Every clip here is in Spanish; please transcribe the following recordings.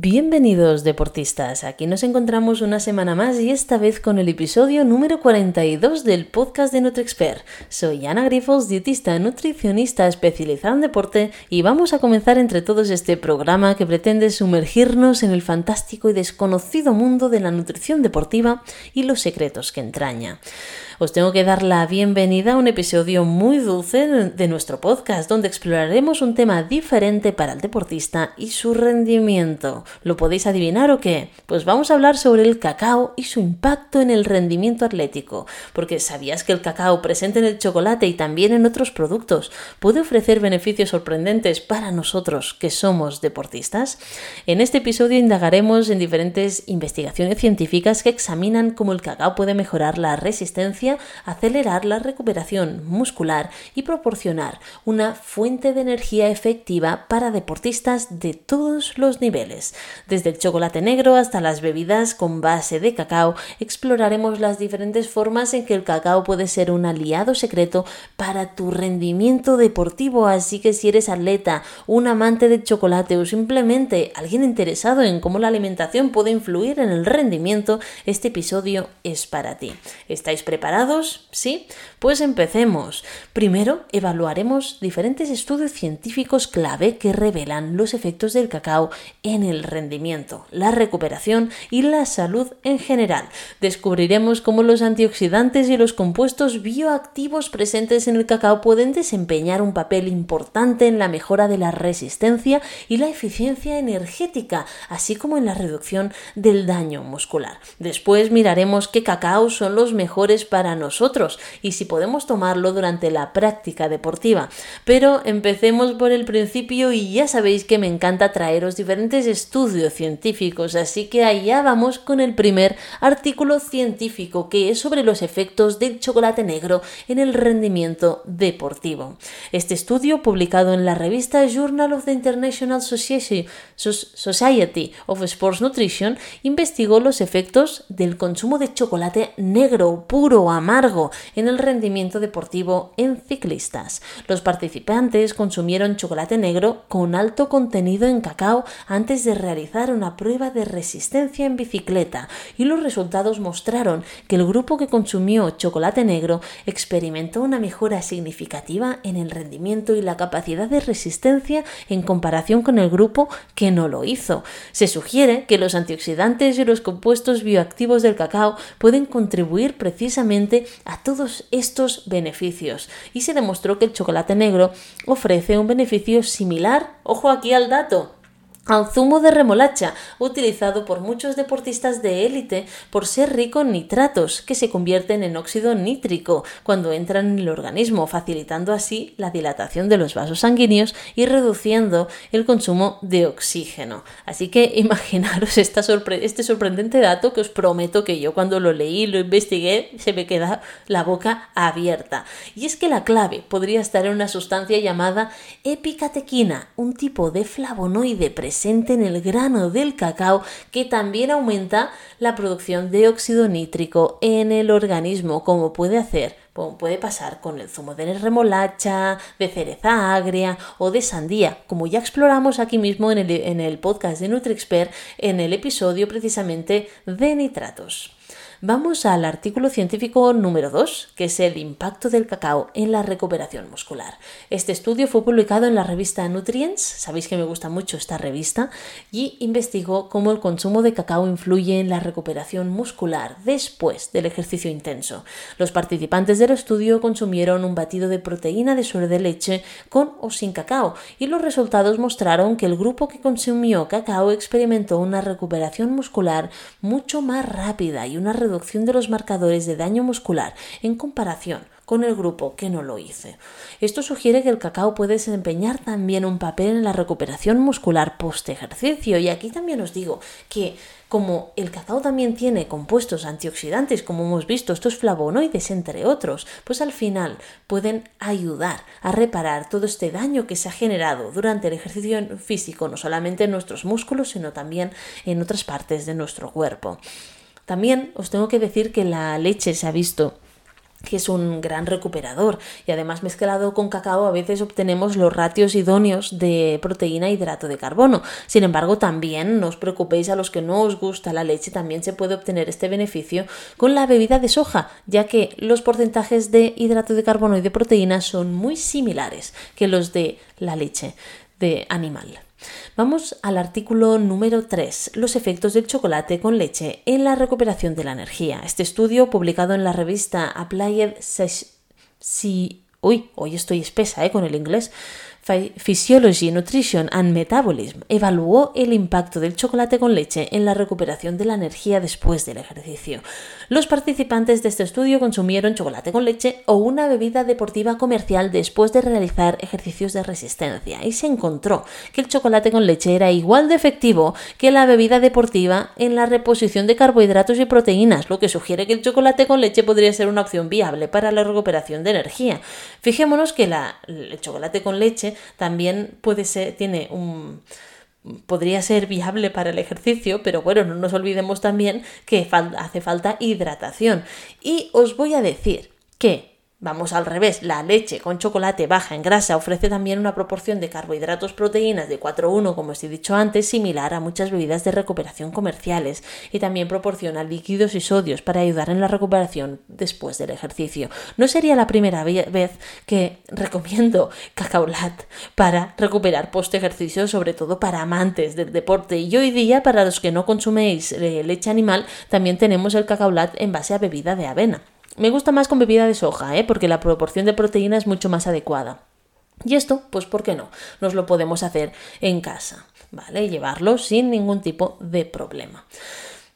Bienvenidos deportistas, aquí nos encontramos una semana más y esta vez con el episodio número 42 del podcast de NutriExpert. Soy Ana Grifols, dietista nutricionista especializada en deporte y vamos a comenzar entre todos este programa que pretende sumergirnos en el fantástico y desconocido mundo de la nutrición deportiva y los secretos que entraña os tengo que dar la bienvenida a un episodio muy dulce de nuestro podcast, donde exploraremos un tema diferente para el deportista y su rendimiento. ¿Lo podéis adivinar o qué? Pues vamos a hablar sobre el cacao y su impacto en el rendimiento atlético, porque ¿sabías que el cacao presente en el chocolate y también en otros productos puede ofrecer beneficios sorprendentes para nosotros que somos deportistas? En este episodio indagaremos en diferentes investigaciones científicas que examinan cómo el cacao puede mejorar la resistencia acelerar la recuperación muscular y proporcionar una fuente de energía efectiva para deportistas de todos los niveles. Desde el chocolate negro hasta las bebidas con base de cacao, exploraremos las diferentes formas en que el cacao puede ser un aliado secreto para tu rendimiento deportivo. Así que si eres atleta, un amante de chocolate o simplemente alguien interesado en cómo la alimentación puede influir en el rendimiento, este episodio es para ti. ¿Estáis preparados? ¿Sí? Pues empecemos. Primero evaluaremos diferentes estudios científicos clave que revelan los efectos del cacao en el rendimiento, la recuperación y la salud en general. Descubriremos cómo los antioxidantes y los compuestos bioactivos presentes en el cacao pueden desempeñar un papel importante en la mejora de la resistencia y la eficiencia energética, así como en la reducción del daño muscular. Después miraremos qué cacao son los mejores para nosotros y si podemos tomarlo durante la práctica deportiva. Pero empecemos por el principio y ya sabéis que me encanta traeros diferentes estudios científicos, así que allá vamos con el primer artículo científico que es sobre los efectos del chocolate negro en el rendimiento deportivo. Este estudio, publicado en la revista Journal of the International Society of Sports Nutrition, investigó los efectos del consumo de chocolate negro puro amargo en el rendimiento deportivo en ciclistas. Los participantes consumieron chocolate negro con alto contenido en cacao antes de realizar una prueba de resistencia en bicicleta y los resultados mostraron que el grupo que consumió chocolate negro experimentó una mejora significativa en el rendimiento y la capacidad de resistencia en comparación con el grupo que no lo hizo. Se sugiere que los antioxidantes y los compuestos bioactivos del cacao pueden contribuir precisamente a todos estos beneficios y se demostró que el chocolate negro ofrece un beneficio similar, ojo aquí al dato, al zumo de remolacha, utilizado por muchos deportistas de élite por ser rico en nitratos, que se convierten en óxido nítrico cuando entran en el organismo, facilitando así la dilatación de los vasos sanguíneos y reduciendo el consumo de oxígeno. Así que imaginaros este sorprendente dato que os prometo que yo cuando lo leí, lo investigué, se me queda la boca abierta. Y es que la clave podría estar en una sustancia llamada epicatequina, un tipo de flavonoide presente en el grano del cacao que también aumenta la producción de óxido nítrico en el organismo, como puede hacer puede pasar con el zumo de remolacha, de cereza agria o de sandía, como ya exploramos aquí mismo en el, en el podcast de NutriExpert en el episodio precisamente de nitratos. Vamos al artículo científico número 2, que es el impacto del cacao en la recuperación muscular. Este estudio fue publicado en la revista Nutrients, sabéis que me gusta mucho esta revista, y investigó cómo el consumo de cacao influye en la recuperación muscular después del ejercicio intenso. Los participantes del estudio consumieron un batido de proteína de suero de leche con o sin cacao, y los resultados mostraron que el grupo que consumió cacao experimentó una recuperación muscular mucho más rápida y una reducción de los marcadores de daño muscular en comparación con el grupo que no lo hice. Esto sugiere que el cacao puede desempeñar también un papel en la recuperación muscular post ejercicio y aquí también os digo que como el cacao también tiene compuestos antioxidantes, como hemos visto, estos flavonoides entre otros, pues al final pueden ayudar a reparar todo este daño que se ha generado durante el ejercicio físico, no solamente en nuestros músculos, sino también en otras partes de nuestro cuerpo. También os tengo que decir que la leche se ha visto que es un gran recuperador y además mezclado con cacao a veces obtenemos los ratios idóneos de proteína e hidrato de carbono. Sin embargo, también no os preocupéis a los que no os gusta la leche, también se puede obtener este beneficio con la bebida de soja, ya que los porcentajes de hidrato de carbono y de proteína son muy similares que los de la leche de animal. Vamos al artículo número 3, los efectos del chocolate con leche en la recuperación de la energía. Este estudio, publicado en la revista Applied Si Uy, hoy estoy espesa ¿eh? con el inglés. Physiology, Nutrition and Metabolism evaluó el impacto del chocolate con leche en la recuperación de la energía después del ejercicio. Los participantes de este estudio consumieron chocolate con leche o una bebida deportiva comercial después de realizar ejercicios de resistencia y se encontró que el chocolate con leche era igual de efectivo que la bebida deportiva en la reposición de carbohidratos y proteínas, lo que sugiere que el chocolate con leche podría ser una opción viable para la recuperación de energía. Fijémonos que el chocolate con leche también puede ser, tiene un podría ser viable para el ejercicio, pero bueno, no nos olvidemos también que hace falta hidratación. Y os voy a decir que Vamos al revés, la leche con chocolate baja en grasa ofrece también una proporción de carbohidratos proteínas de 4-1, como os he dicho antes, similar a muchas bebidas de recuperación comerciales y también proporciona líquidos y sodios para ayudar en la recuperación después del ejercicio. No sería la primera vez que recomiendo cacaolat para recuperar post ejercicio, sobre todo para amantes del deporte. Y hoy día, para los que no consuméis eh, leche animal, también tenemos el cacaolat en base a bebida de avena. Me gusta más con bebida de soja, ¿eh? porque la proporción de proteína es mucho más adecuada. Y esto, pues, ¿por qué no? Nos lo podemos hacer en casa, ¿vale? Llevarlo sin ningún tipo de problema.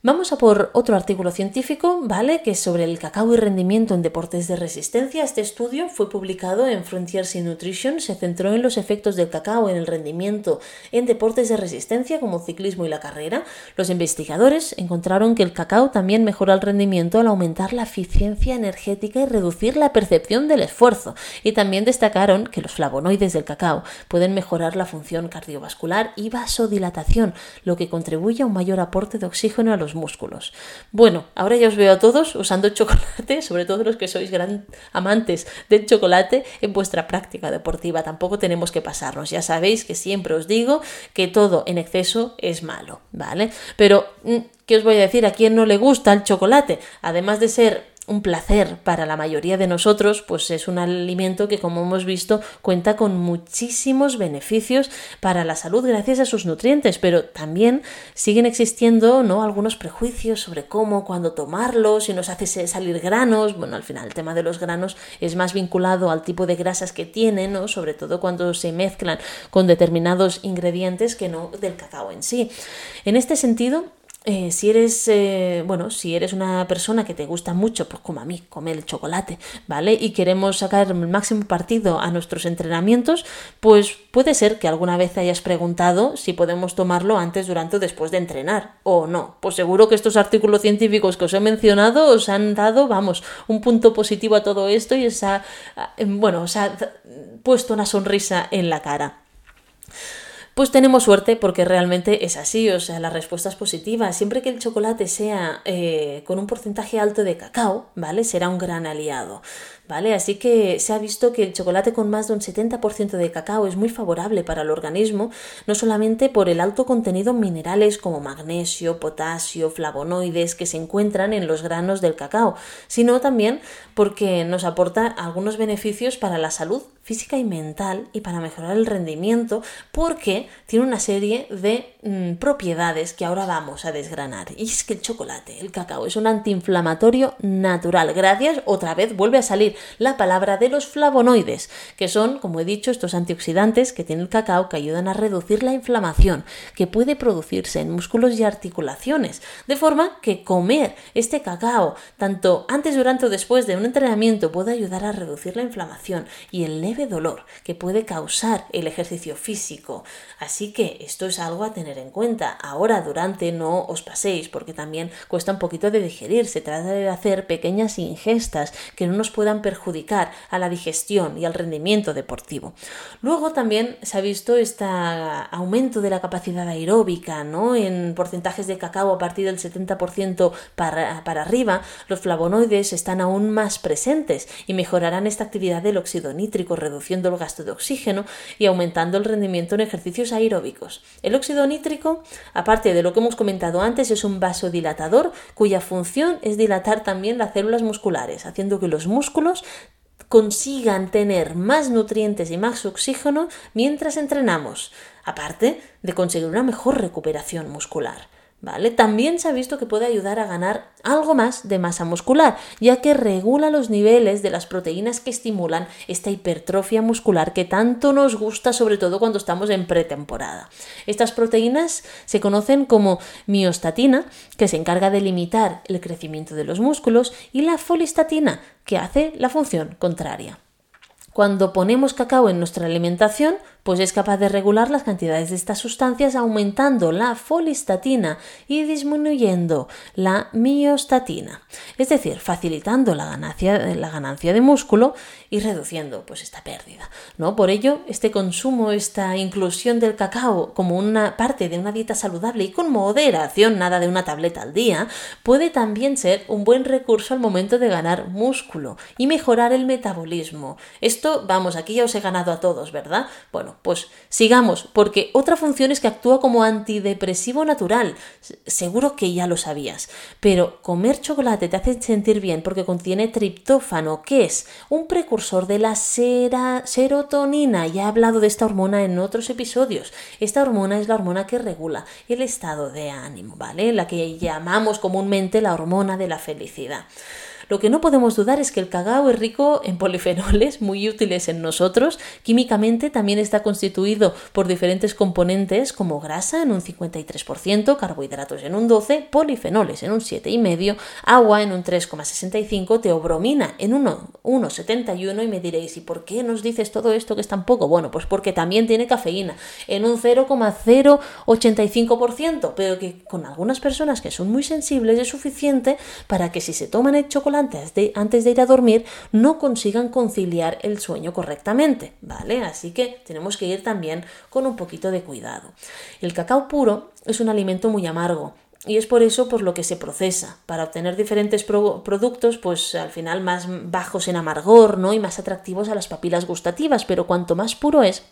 Vamos a por otro artículo científico, ¿vale? Que es sobre el cacao y rendimiento en deportes de resistencia. Este estudio fue publicado en Frontiers in Nutrition, se centró en los efectos del cacao en el rendimiento en deportes de resistencia como ciclismo y la carrera. Los investigadores encontraron que el cacao también mejora el rendimiento al aumentar la eficiencia energética y reducir la percepción del esfuerzo. Y también destacaron que los flavonoides del cacao pueden mejorar la función cardiovascular y vasodilatación, lo que contribuye a un mayor aporte de oxígeno a los músculos. Bueno, ahora ya os veo a todos usando chocolate, sobre todo los que sois gran amantes del chocolate en vuestra práctica deportiva. Tampoco tenemos que pasarnos. Ya sabéis que siempre os digo que todo en exceso es malo, ¿vale? Pero, mm, ¿qué os voy a decir? ¿A quién no le gusta el chocolate? Además de ser un placer para la mayoría de nosotros, pues es un alimento que, como hemos visto, cuenta con muchísimos beneficios para la salud gracias a sus nutrientes, pero también siguen existiendo ¿no? algunos prejuicios sobre cómo, cuándo tomarlo, si nos hace salir granos. Bueno, al final el tema de los granos es más vinculado al tipo de grasas que tienen, ¿no? sobre todo cuando se mezclan con determinados ingredientes que no del cacao en sí. En este sentido, eh, si eres, eh, bueno, si eres una persona que te gusta mucho, pues como a mí, comer el chocolate, ¿vale? Y queremos sacar el máximo partido a nuestros entrenamientos, pues puede ser que alguna vez hayas preguntado si podemos tomarlo antes, durante o después de entrenar, o no. Pues seguro que estos artículos científicos que os he mencionado os han dado, vamos, un punto positivo a todo esto y os ha, bueno, os ha puesto una sonrisa en la cara. Pues tenemos suerte porque realmente es así, o sea, la respuesta es positiva. Siempre que el chocolate sea eh, con un porcentaje alto de cacao, ¿vale? Será un gran aliado. ¿Vale? Así que se ha visto que el chocolate con más de un 70% de cacao es muy favorable para el organismo, no solamente por el alto contenido en minerales como magnesio, potasio, flavonoides que se encuentran en los granos del cacao, sino también porque nos aporta algunos beneficios para la salud física y mental y para mejorar el rendimiento porque tiene una serie de mm, propiedades que ahora vamos a desgranar. Y es que el chocolate, el cacao, es un antiinflamatorio natural. Gracias, otra vez vuelve a salir la palabra de los flavonoides, que son, como he dicho, estos antioxidantes que tiene el cacao que ayudan a reducir la inflamación que puede producirse en músculos y articulaciones. De forma que comer este cacao, tanto antes, durante o después de un entrenamiento, puede ayudar a reducir la inflamación y el leve dolor que puede causar el ejercicio físico. Así que esto es algo a tener en cuenta. Ahora, durante, no os paséis, porque también cuesta un poquito de digerir. Se trata de hacer pequeñas ingestas que no nos puedan perjudicar a la digestión y al rendimiento deportivo. Luego también se ha visto este aumento de la capacidad aeróbica, ¿no? En porcentajes de cacao a partir del 70% para, para arriba, los flavonoides están aún más presentes y mejorarán esta actividad del óxido nítrico, reduciendo el gasto de oxígeno y aumentando el rendimiento en ejercicios aeróbicos. El óxido nítrico, aparte de lo que hemos comentado antes, es un vasodilatador cuya función es dilatar también las células musculares, haciendo que los músculos consigan tener más nutrientes y más oxígeno mientras entrenamos, aparte de conseguir una mejor recuperación muscular. ¿Vale? También se ha visto que puede ayudar a ganar algo más de masa muscular, ya que regula los niveles de las proteínas que estimulan esta hipertrofia muscular que tanto nos gusta, sobre todo cuando estamos en pretemporada. Estas proteínas se conocen como miostatina, que se encarga de limitar el crecimiento de los músculos, y la folistatina, que hace la función contraria. Cuando ponemos cacao en nuestra alimentación, pues es capaz de regular las cantidades de estas sustancias aumentando la folistatina y disminuyendo la miostatina, es decir, facilitando la ganancia, la ganancia de músculo y reduciendo pues esta pérdida. ¿no? Por ello, este consumo, esta inclusión del cacao como una parte de una dieta saludable y con moderación, nada de una tableta al día, puede también ser un buen recurso al momento de ganar músculo y mejorar el metabolismo. Esto, vamos, aquí ya os he ganado a todos, ¿verdad? Bueno, pues sigamos, porque otra función es que actúa como antidepresivo natural. Seguro que ya lo sabías. Pero comer chocolate te hace sentir bien porque contiene triptófano, que es un precursor de la serotonina. Ya he hablado de esta hormona en otros episodios. Esta hormona es la hormona que regula el estado de ánimo, ¿vale? La que llamamos comúnmente la hormona de la felicidad. Lo que no podemos dudar es que el cacao es rico en polifenoles muy útiles en nosotros. Químicamente también está constituido por diferentes componentes como grasa en un 53%, carbohidratos en un 12%, polifenoles en un 7,5%, agua en un 3,65%, teobromina en un 1,71% y me diréis, ¿y por qué nos dices todo esto que es tan poco? Bueno, pues porque también tiene cafeína en un 0,085%, pero que con algunas personas que son muy sensibles es suficiente para que si se toman el chocolate antes de, antes de ir a dormir no consigan conciliar el sueño correctamente, ¿vale? Así que tenemos que ir también con un poquito de cuidado. El cacao puro es un alimento muy amargo, y es por eso por lo que se procesa, para obtener diferentes productos, pues al final más bajos en amargor, ¿no? Y más atractivos a las papilas gustativas, pero cuanto más puro es,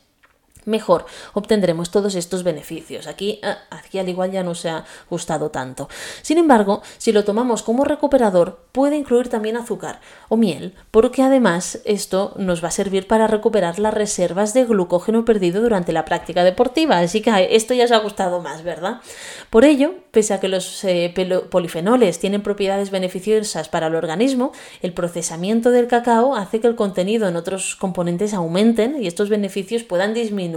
mejor obtendremos todos estos beneficios. Aquí, ah, aquí al igual ya no se ha gustado tanto. Sin embargo, si lo tomamos como recuperador, puede incluir también azúcar o miel, porque además esto nos va a servir para recuperar las reservas de glucógeno perdido durante la práctica deportiva. Así que esto ya os ha gustado más, ¿verdad? Por ello, pese a que los eh, polifenoles tienen propiedades beneficiosas para el organismo, el procesamiento del cacao hace que el contenido en otros componentes aumenten y estos beneficios puedan disminuir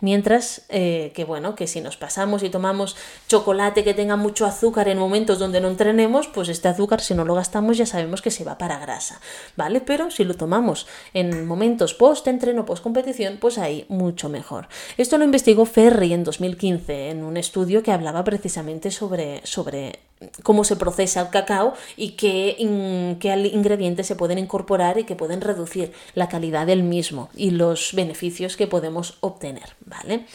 mientras eh, que bueno, que si nos pasamos y tomamos chocolate que tenga mucho azúcar en momentos donde no entrenemos, pues este azúcar si no lo gastamos ya sabemos que se va para grasa, ¿vale? Pero si lo tomamos en momentos post entreno, post competición, pues ahí mucho mejor. Esto lo investigó Ferry en 2015 en un estudio que hablaba precisamente sobre, sobre cómo se procesa el cacao y qué, ingredientes se pueden incorporar y que pueden reducir la calidad del mismo y los beneficios que podemos obtener, ¿vale?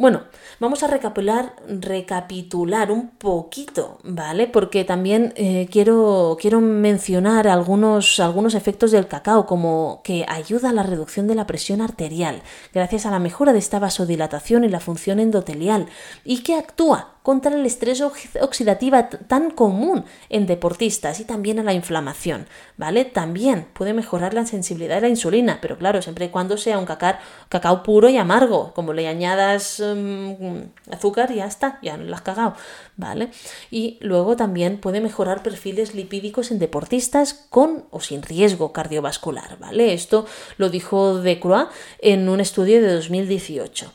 Bueno, vamos a recapitular, recapitular un poquito, ¿vale? Porque también eh, quiero, quiero mencionar algunos, algunos efectos del cacao, como que ayuda a la reducción de la presión arterial, gracias a la mejora de esta vasodilatación y la función endotelial, y que actúa contra el estrés oxidativa tan común en deportistas y también a la inflamación, ¿vale? También puede mejorar la sensibilidad de la insulina, pero claro, siempre y cuando sea un cacao, puro y amargo, como le añadas mm, azúcar ya está, ya no lo has cagado, ¿vale? Y luego también puede mejorar perfiles lipídicos en deportistas con o sin riesgo cardiovascular, ¿vale? Esto lo dijo De Croix en un estudio de 2018.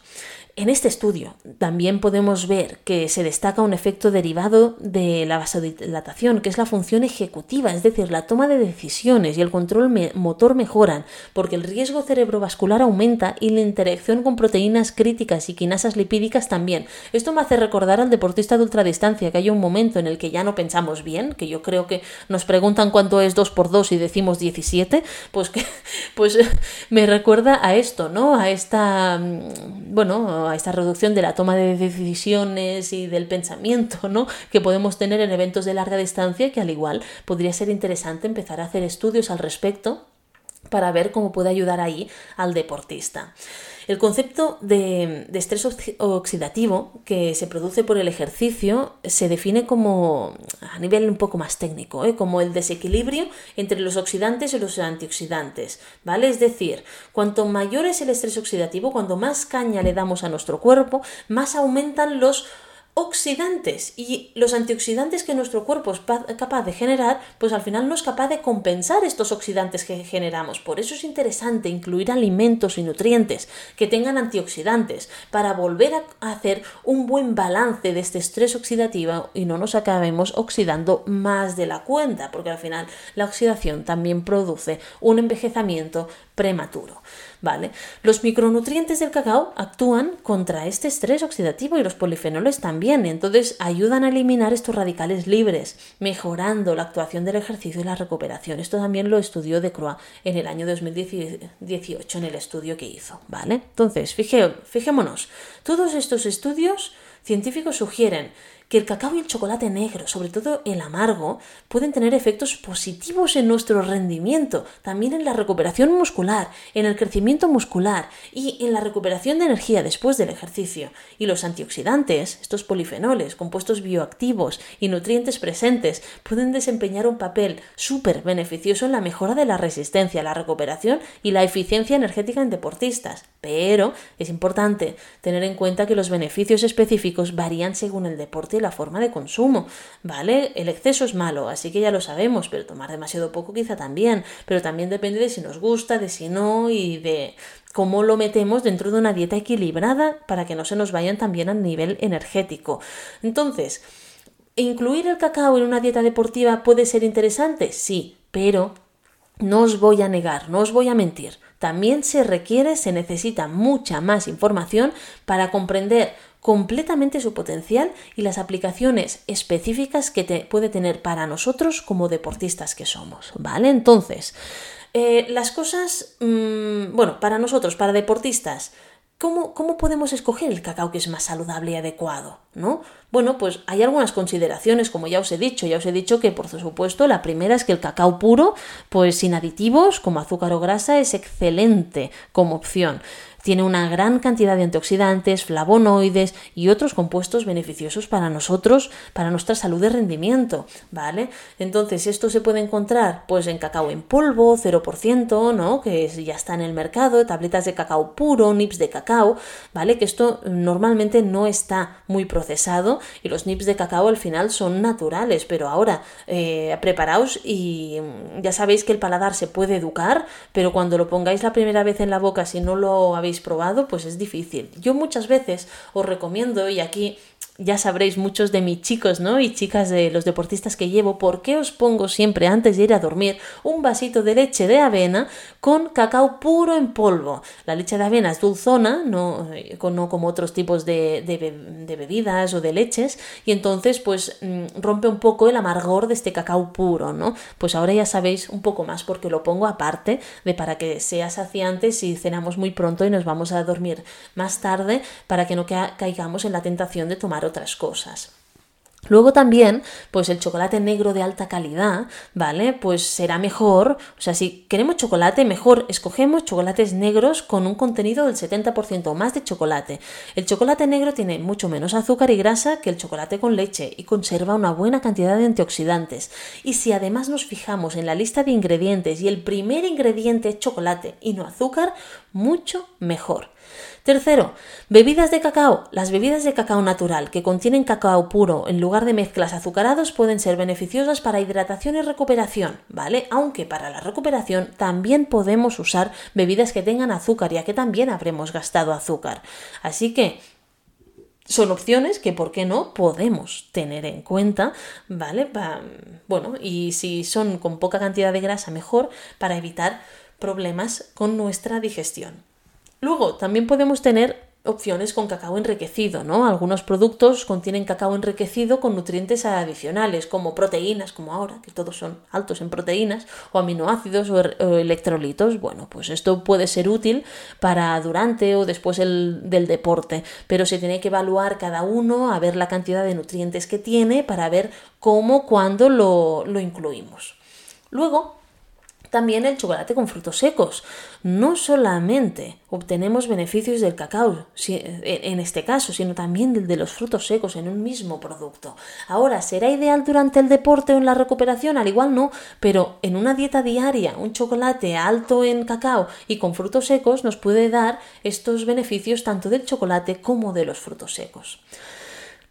En este estudio también podemos ver que se destaca un efecto derivado de la vasodilatación, que es la función ejecutiva, es decir, la toma de decisiones y el control motor mejoran, porque el riesgo cerebrovascular aumenta y la interacción con proteínas críticas y quinasas lipídicas también. Esto me hace recordar al deportista de ultradistancia, que hay un momento en el que ya no pensamos bien, que yo creo que nos preguntan cuánto es 2 por 2 y decimos 17, pues que pues me recuerda a esto, ¿no? A esta mm, a esta reducción de la toma de decisiones y del pensamiento ¿no? que podemos tener en eventos de larga distancia que al igual podría ser interesante empezar a hacer estudios al respecto para ver cómo puede ayudar ahí al deportista. El concepto de, estrés oxidativo que se produce por el ejercicio se define como, a nivel un poco más técnico, ¿eh? como el desequilibrio entre los oxidantes y los antioxidantes, ¿vale? Es decir, cuanto mayor es el estrés oxidativo, cuanto más caña le damos a nuestro cuerpo, más aumentan los oxidantes y los antioxidantes que nuestro cuerpo es capaz de generar, pues al final no es capaz de compensar estos oxidantes que generamos. Por eso es interesante incluir alimentos y nutrientes que tengan antioxidantes para volver a hacer un buen balance de este estrés oxidativo y no nos acabemos oxidando más de la cuenta, porque al final la oxidación también produce un envejecimiento prematuro. ¿Vale? Los micronutrientes del cacao actúan contra este estrés oxidativo y los polifenoles también, entonces ayudan a eliminar estos radicales libres, mejorando la actuación del ejercicio y la recuperación. Esto también lo estudió De Croix en el año 2018 en el estudio que hizo, ¿vale? Entonces, fijémonos, todos estos estudios científicos sugieren que el cacao y el chocolate negro, sobre todo el amargo, pueden tener efectos positivos en nuestro rendimiento, también en la recuperación muscular, en el crecimiento muscular y en la recuperación de energía después del ejercicio. Y los antioxidantes, estos polifenoles, compuestos bioactivos y nutrientes presentes, pueden desempeñar un papel súper beneficioso en la mejora de la resistencia, la recuperación y la eficiencia energética en deportistas. Pero es importante tener en cuenta que los beneficios específicos varían según el deporte la forma de consumo, ¿vale? El exceso es malo, así que ya lo sabemos, pero tomar demasiado poco quizá también, pero también depende de si nos gusta, de si no y de cómo lo metemos dentro de una dieta equilibrada para que no se nos vayan también a nivel energético. Entonces, ¿incluir el cacao en una dieta deportiva puede ser interesante? Sí, pero no os voy a negar, no os voy a mentir. También se requiere, se necesita mucha más información para comprender completamente su potencial y las aplicaciones específicas que te puede tener para nosotros como deportistas que somos, ¿vale? Entonces, eh, las cosas, mm, bueno, para nosotros, para deportistas, ¿Cómo, ¿Cómo, podemos escoger el cacao que es más saludable y adecuado? ¿no? Bueno, pues hay algunas consideraciones, como ya os he dicho. Ya os he dicho que, por supuesto, la primera es que el cacao puro, pues sin aditivos, como azúcar o grasa, es excelente como opción. Tiene una gran cantidad de antioxidantes, flavonoides y otros compuestos beneficiosos para nosotros, para nuestra salud de rendimiento, ¿vale? Entonces, esto se puede encontrar pues en cacao en polvo, 0%, ¿no? Que ya está en el mercado, tabletas de cacao puro, nips de cacao, ¿vale? Que esto normalmente no está muy procesado y los nips de cacao al final son naturales, pero ahora eh, preparaos y ya sabéis que el paladar se puede educar, pero cuando lo pongáis la primera vez en la boca, si no lo habéis probado, pues es difícil. Yo muchas veces os recomiendo, y aquí ya sabréis muchos de mis chicos, ¿no? Y chicas de los deportistas que llevo, ¿por qué os pongo siempre antes de ir a dormir un vasito de leche de avena con cacao puro en polvo? La leche de avena es dulzona, no, no como otros tipos de, de, bebidas o de leches, y entonces pues mm, rompe un poco el amargor de este cacao puro, ¿no? Pues ahora ya sabéis un poco más porque lo pongo aparte de para que sea saciante si cenamos muy pronto y nos vamos a dormir más tarde para que no caigamos en la tentación de tomar otras cosas. Luego también, pues el chocolate negro de alta calidad, ¿vale? Pues será mejor, o sea, si queremos chocolate, mejor escogemos chocolates negros con un contenido del 70% o más de chocolate. El chocolate negro tiene mucho menos azúcar y grasa que el chocolate con leche y conserva una buena cantidad de antioxidantes. Y si además nos fijamos en la lista de ingredientes y el primer ingrediente es chocolate y no azúcar, mucho mejor. Tercero, bebidas de cacao. Las bebidas de cacao natural que contienen cacao puro en lugar de mezclas azucarados pueden ser beneficiosas para hidratación y recuperación, ¿vale? Aunque para la recuperación también podemos usar bebidas que tengan azúcar, ya que también habremos gastado azúcar. Así que son opciones que, ¿por qué no?, podemos tener en cuenta, ¿vale? bueno, y si son con poca cantidad de grasa, mejor para evitar problemas con nuestra digestión. Luego, también podemos tener opciones con cacao enriquecido, ¿no? Algunos productos contienen cacao enriquecido con nutrientes adicionales, como proteínas, como ahora, que todos son altos en proteínas, o aminoácidos o, er, electrolitos. Bueno, pues esto puede ser útil para durante o después del deporte, pero se tiene que evaluar cada uno, a ver la cantidad de nutrientes que tiene para ver cómo, cuándo lo, lo incluimos. Luego, también el chocolate con frutos secos. No solamente obtenemos beneficios del cacao en este caso, sino también de los frutos secos en un mismo producto. Ahora, ¿será ideal durante el deporte o en la recuperación? Al igual no, pero en una dieta diaria, un chocolate alto en cacao y con frutos secos nos puede dar estos beneficios tanto del chocolate como de los frutos secos.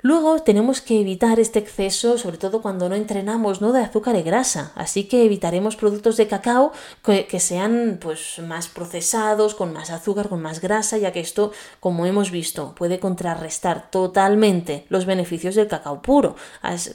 Luego tenemos que evitar este exceso, sobre todo cuando no entrenamos, ¿no? de azúcar y grasa. Así que evitaremos productos de cacao que, sean pues, más procesados, con más azúcar, con más grasa, ya que esto, como hemos visto, puede contrarrestar totalmente los beneficios del cacao puro.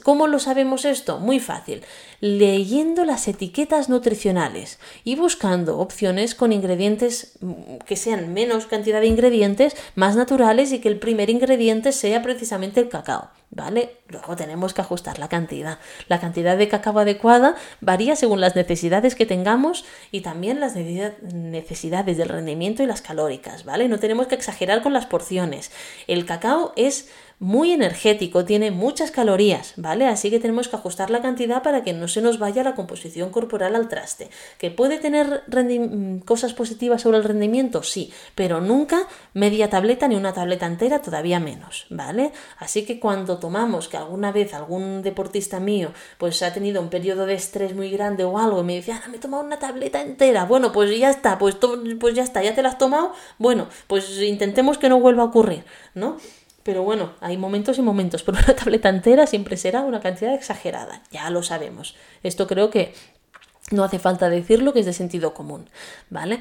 ¿Cómo lo sabemos esto? Muy fácil. Leyendo las etiquetas nutricionales y buscando opciones con ingredientes mm, que sean menos cantidad de ingredientes, más naturales y que el primer ingrediente sea precisamente el cacao cacao, ¿vale? Luego tenemos que ajustar la cantidad. La cantidad de cacao adecuada varía según las necesidades que tengamos y también las necesidades del rendimiento y las calóricas, ¿vale? No tenemos que exagerar con las porciones. El cacao es muy energético, tiene muchas calorías, ¿vale? Así que tenemos que ajustar la cantidad para que no se nos vaya la composición corporal al traste. ¿Que puede tener mm, cosas positivas sobre el rendimiento? Sí, pero nunca media tableta ni una tableta entera, todavía menos, ¿vale? Así que cuando tomamos que alguna vez algún deportista mío pues ha tenido un periodo de estrés muy grande o algo y me dice, ah, me he tomado una tableta entera, bueno, pues ya está, pues, pues ya está, ya te la has tomado, bueno, pues intentemos que no vuelva a ocurrir, ¿no? Pero bueno, hay momentos y momentos, pero una tableta entera siempre será una cantidad exagerada, ya lo sabemos. Esto creo que no hace falta decirlo, que es de sentido común, ¿vale?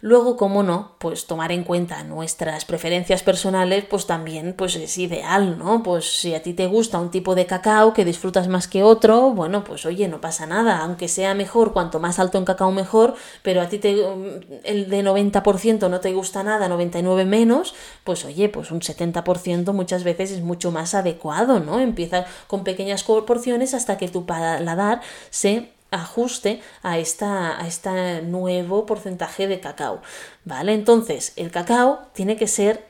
Luego, como no, pues tomar en cuenta nuestras preferencias personales, pues también pues es ideal, ¿no? Pues si a ti te gusta un tipo de cacao que disfrutas más que otro, bueno, pues oye, no pasa nada, aunque sea mejor, cuanto más alto en cacao mejor, pero a ti te, el de 90% no te gusta nada, 99 menos, pues oye, pues un 70% muchas veces es mucho más adecuado, ¿no? Empieza con pequeñas porciones hasta que tu paladar se ajuste a, esta, a este nuevo porcentaje de cacao, ¿vale? Entonces, el cacao tiene que ser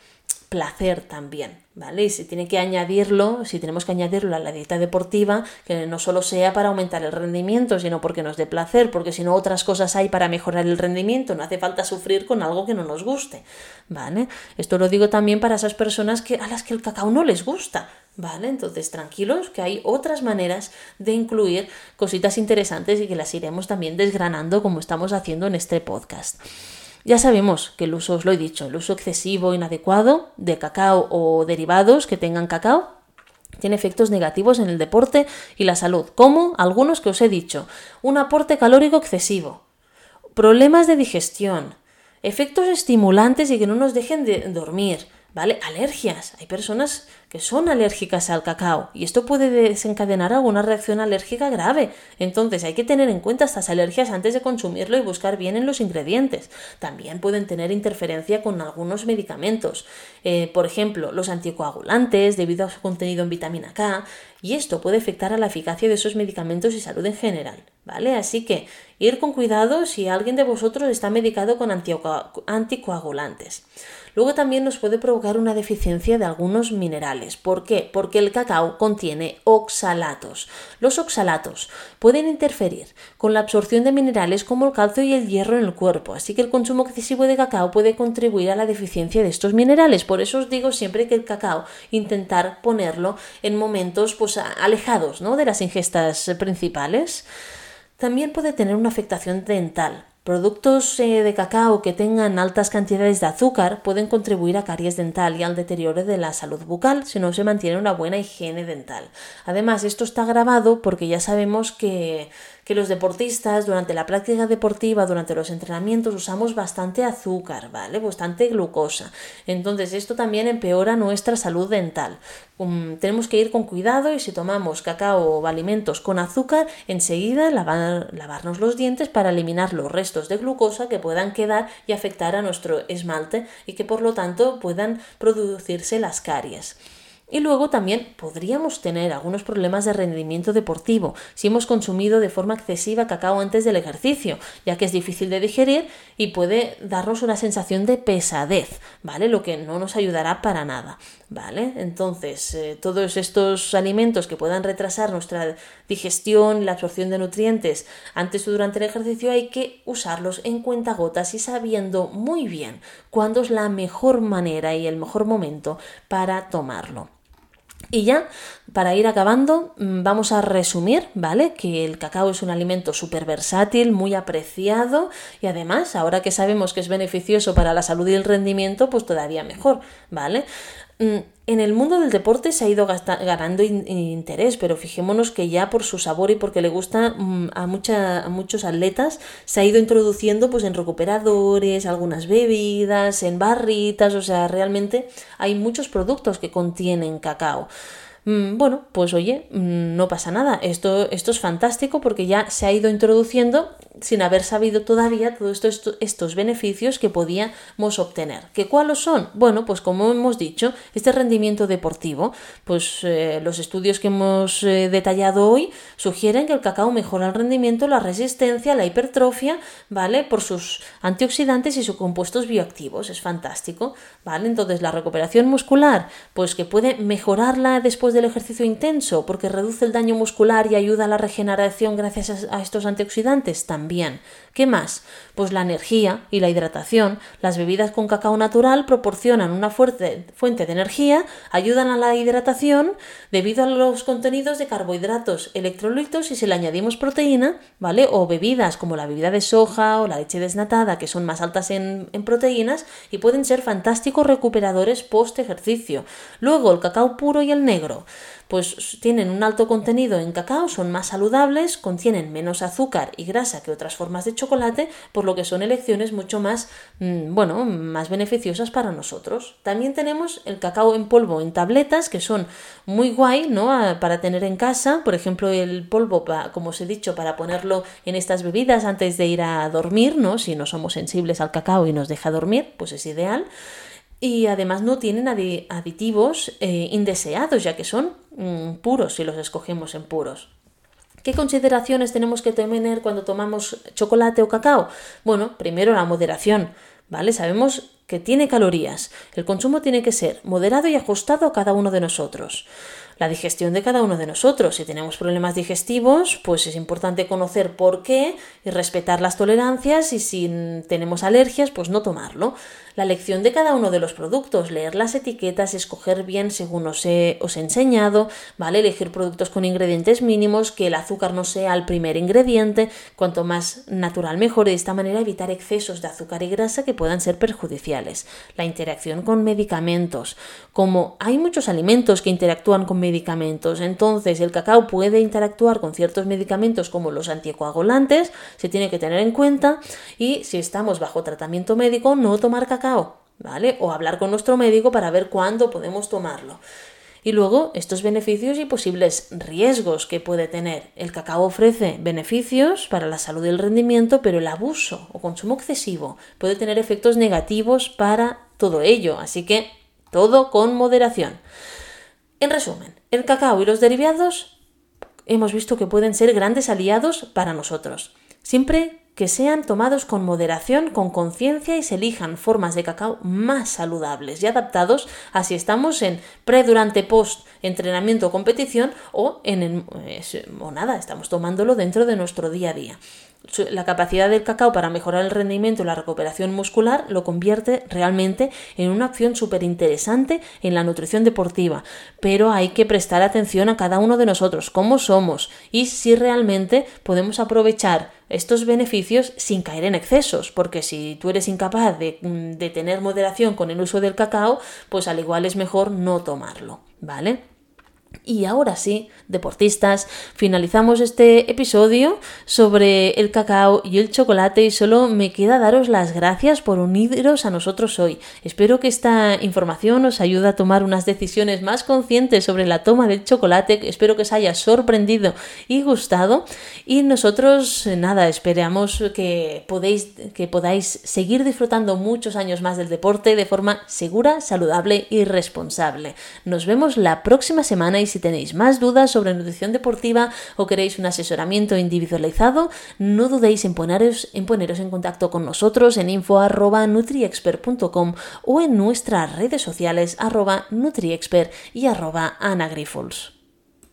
placer también, ¿vale? Y si tiene que añadirlo, si tenemos que añadirlo a la dieta deportiva, que no solo sea para aumentar el rendimiento, sino porque nos dé placer, porque si no otras cosas hay para mejorar el rendimiento, no hace falta sufrir con algo que no nos guste, ¿vale? Esto lo digo también para esas personas que, a las que el cacao no les gusta, ¿Vale? Entonces, tranquilos, que hay otras maneras de incluir cositas interesantes y que las iremos también desgranando como estamos haciendo en este podcast. Ya sabemos que el uso, os lo he dicho, el uso excesivo, inadecuado de cacao o derivados que tengan cacao tiene efectos negativos en el deporte y la salud, como algunos que os he dicho, un aporte calórico excesivo, problemas de digestión, efectos estimulantes y que no nos dejen de dormir, ¿vale? Alergias. Hay personas que son alérgicas al cacao y esto puede desencadenar alguna reacción alérgica grave. Entonces hay que tener en cuenta estas alergias antes de consumirlo y buscar bien en los ingredientes. También pueden tener interferencia con algunos medicamentos, eh, por ejemplo, los anticoagulantes debido a su contenido en vitamina K y esto puede afectar a la eficacia de esos medicamentos y salud en general. ¿Vale? Así que ir con cuidado si alguien de vosotros está medicado con anticoagulantes. Luego también nos puede provocar una deficiencia de algunos minerales. ¿Por qué? Porque el cacao contiene oxalatos. Los oxalatos pueden interferir con la absorción de minerales como el calcio y el hierro en el cuerpo, así que el consumo excesivo de cacao puede contribuir a la deficiencia de estos minerales. Por eso os digo siempre que el cacao intentar ponerlo en momentos pues, alejados ¿no? de las ingestas principales. También puede tener una afectación dental Productos eh, de cacao que tengan altas cantidades de azúcar pueden contribuir a caries dental y al deterioro de la salud bucal si no se mantiene una buena higiene dental. Además, esto está grabado porque ya sabemos que que los deportistas durante la práctica deportiva, durante los entrenamientos, usamos bastante azúcar, ¿vale? Bastante glucosa. Entonces esto también empeora nuestra salud dental. Um, tenemos que ir con cuidado y si tomamos cacao o alimentos con azúcar, enseguida lavarnos los dientes para eliminar los restos de glucosa que puedan quedar y afectar a nuestro esmalte y que por lo tanto puedan producirse las caries. Y luego también podríamos tener algunos problemas de rendimiento deportivo si hemos consumido de forma excesiva cacao antes del ejercicio, ya que es difícil de digerir y puede darnos una sensación de pesadez, ¿vale? Lo que no nos ayudará para nada, ¿vale? Entonces, eh, todos estos alimentos que puedan retrasar nuestra digestión, la absorción de nutrientes antes o durante el ejercicio hay que usarlos en cuentagotas y sabiendo muy bien cuándo es la mejor manera y el mejor momento para tomarlo. Y ya, para ir acabando, mm, vamos a resumir, ¿vale? Que el cacao es un alimento súper versátil, muy apreciado y además, ahora que sabemos que es beneficioso para la salud y el rendimiento, pues todavía mejor, ¿vale? Mm, en el mundo del deporte se ha ido ganando interés, pero fijémonos que ya por su sabor y porque le gusta mm, a, a, muchos atletas, se ha ido introduciendo pues en recuperadores, algunas bebidas, en barritas, o sea, realmente hay muchos productos que contienen cacao. Mm, bueno, pues oye, mm, no pasa nada. Esto, esto es fantástico porque ya se ha ido introduciendo sin haber sabido todavía todos estos beneficios que podíamos obtener. ¿Qué cuáles son? Bueno, pues como hemos dicho, este rendimiento deportivo, pues eh, los estudios que hemos eh, detallado hoy sugieren que el cacao mejora el rendimiento, la resistencia, la hipertrofia, ¿vale? Por sus antioxidantes y sus compuestos bioactivos. Es fantástico, ¿vale? Entonces la recuperación muscular, pues que puede mejorarla después del ejercicio intenso porque reduce el daño muscular y ayuda a la regeneración gracias a, estos antioxidantes también. ¿Qué más? Pues la energía y la hidratación. Las bebidas con cacao natural proporcionan una fuerte fuente de energía, ayudan a la hidratación debido a los contenidos de carbohidratos, electrolitos y si le añadimos proteína, ¿vale? O bebidas como la bebida de soja o la leche desnatada que son más altas en, en proteínas y pueden ser fantásticos recuperadores post ejercicio. Luego el cacao puro y el negro pues tienen un alto contenido en cacao, son más saludables, contienen menos azúcar y grasa que otras formas de chocolate, por lo que son elecciones mucho más, mm, bueno, más beneficiosas para nosotros. También tenemos el cacao en polvo en tabletas, que son muy guay, ¿no? Para tener en casa, por ejemplo, el polvo, como os he dicho, para ponerlo en estas bebidas antes de ir a dormir, ¿no? Si no somos sensibles al cacao y nos deja dormir, pues es ideal y además no tienen aditivos eh, indeseados, ya que son mm, puros si los escogemos en puros. ¿Qué consideraciones tenemos que tener cuando tomamos chocolate o cacao? Bueno, primero la moderación, ¿vale? Sabemos que tiene calorías. El consumo tiene que ser moderado y ajustado a cada uno de nosotros la digestión de cada uno de nosotros. Si tenemos problemas digestivos, pues es importante conocer por qué y respetar las tolerancias y si tenemos alergias, pues no tomarlo. La elección de cada uno de los productos, leer las etiquetas, escoger bien según os he, os he enseñado, ¿vale? Elegir productos con ingredientes mínimos, que el azúcar no sea el primer ingrediente, cuanto más natural mejor, de esta manera evitar excesos de azúcar y grasa que puedan ser perjudiciales. La interacción con medicamentos. Como hay muchos alimentos que interactúan con medicamentos. Entonces, el cacao puede interactuar con ciertos medicamentos como los anticoagulantes, se tiene que tener en cuenta y si estamos bajo tratamiento médico, no tomar cacao, ¿vale? O hablar con nuestro médico para ver cuándo podemos tomarlo. Y luego estos beneficios y posibles riesgos que puede tener. El cacao ofrece beneficios para la salud y el rendimiento, pero el abuso o consumo excesivo puede tener efectos negativos para todo ello. Así que todo con moderación. En resumen, el cacao y los derivados hemos visto que pueden ser grandes aliados para nosotros, siempre que sean tomados con moderación, con conciencia y se elijan formas de cacao más saludables y adaptados a si estamos en pre, durante, post, entrenamiento o competición o en o nada, estamos tomándolo dentro de nuestro día a día. La capacidad del cacao para mejorar el rendimiento y la recuperación muscular lo convierte realmente en una opción súper interesante en la nutrición deportiva. Pero hay que prestar atención a cada uno de nosotros, cómo somos y si realmente podemos aprovechar estos beneficios sin caer en excesos, porque si tú eres incapaz de, de tener moderación con el uso del cacao, pues al igual es mejor no tomarlo, ¿vale? Y ahora sí, deportistas, finalizamos este episodio sobre el cacao y el chocolate y solo me queda daros las gracias por uniros a nosotros hoy. Espero que esta información os ayude a tomar unas decisiones más conscientes sobre la toma del chocolate. Espero que os haya sorprendido y gustado. Y nosotros, nada, esperamos que, podéis, que podáis seguir disfrutando muchos años más del deporte de forma segura, saludable y responsable. Nos vemos la próxima semana si tenéis más dudas sobre nutrición deportiva o queréis un asesoramiento individualizado, no dudéis en poneros en, contacto con nosotros en info.nutriexpert.com o en nuestras redes sociales arroba nutriexpert y arroba anagrifols.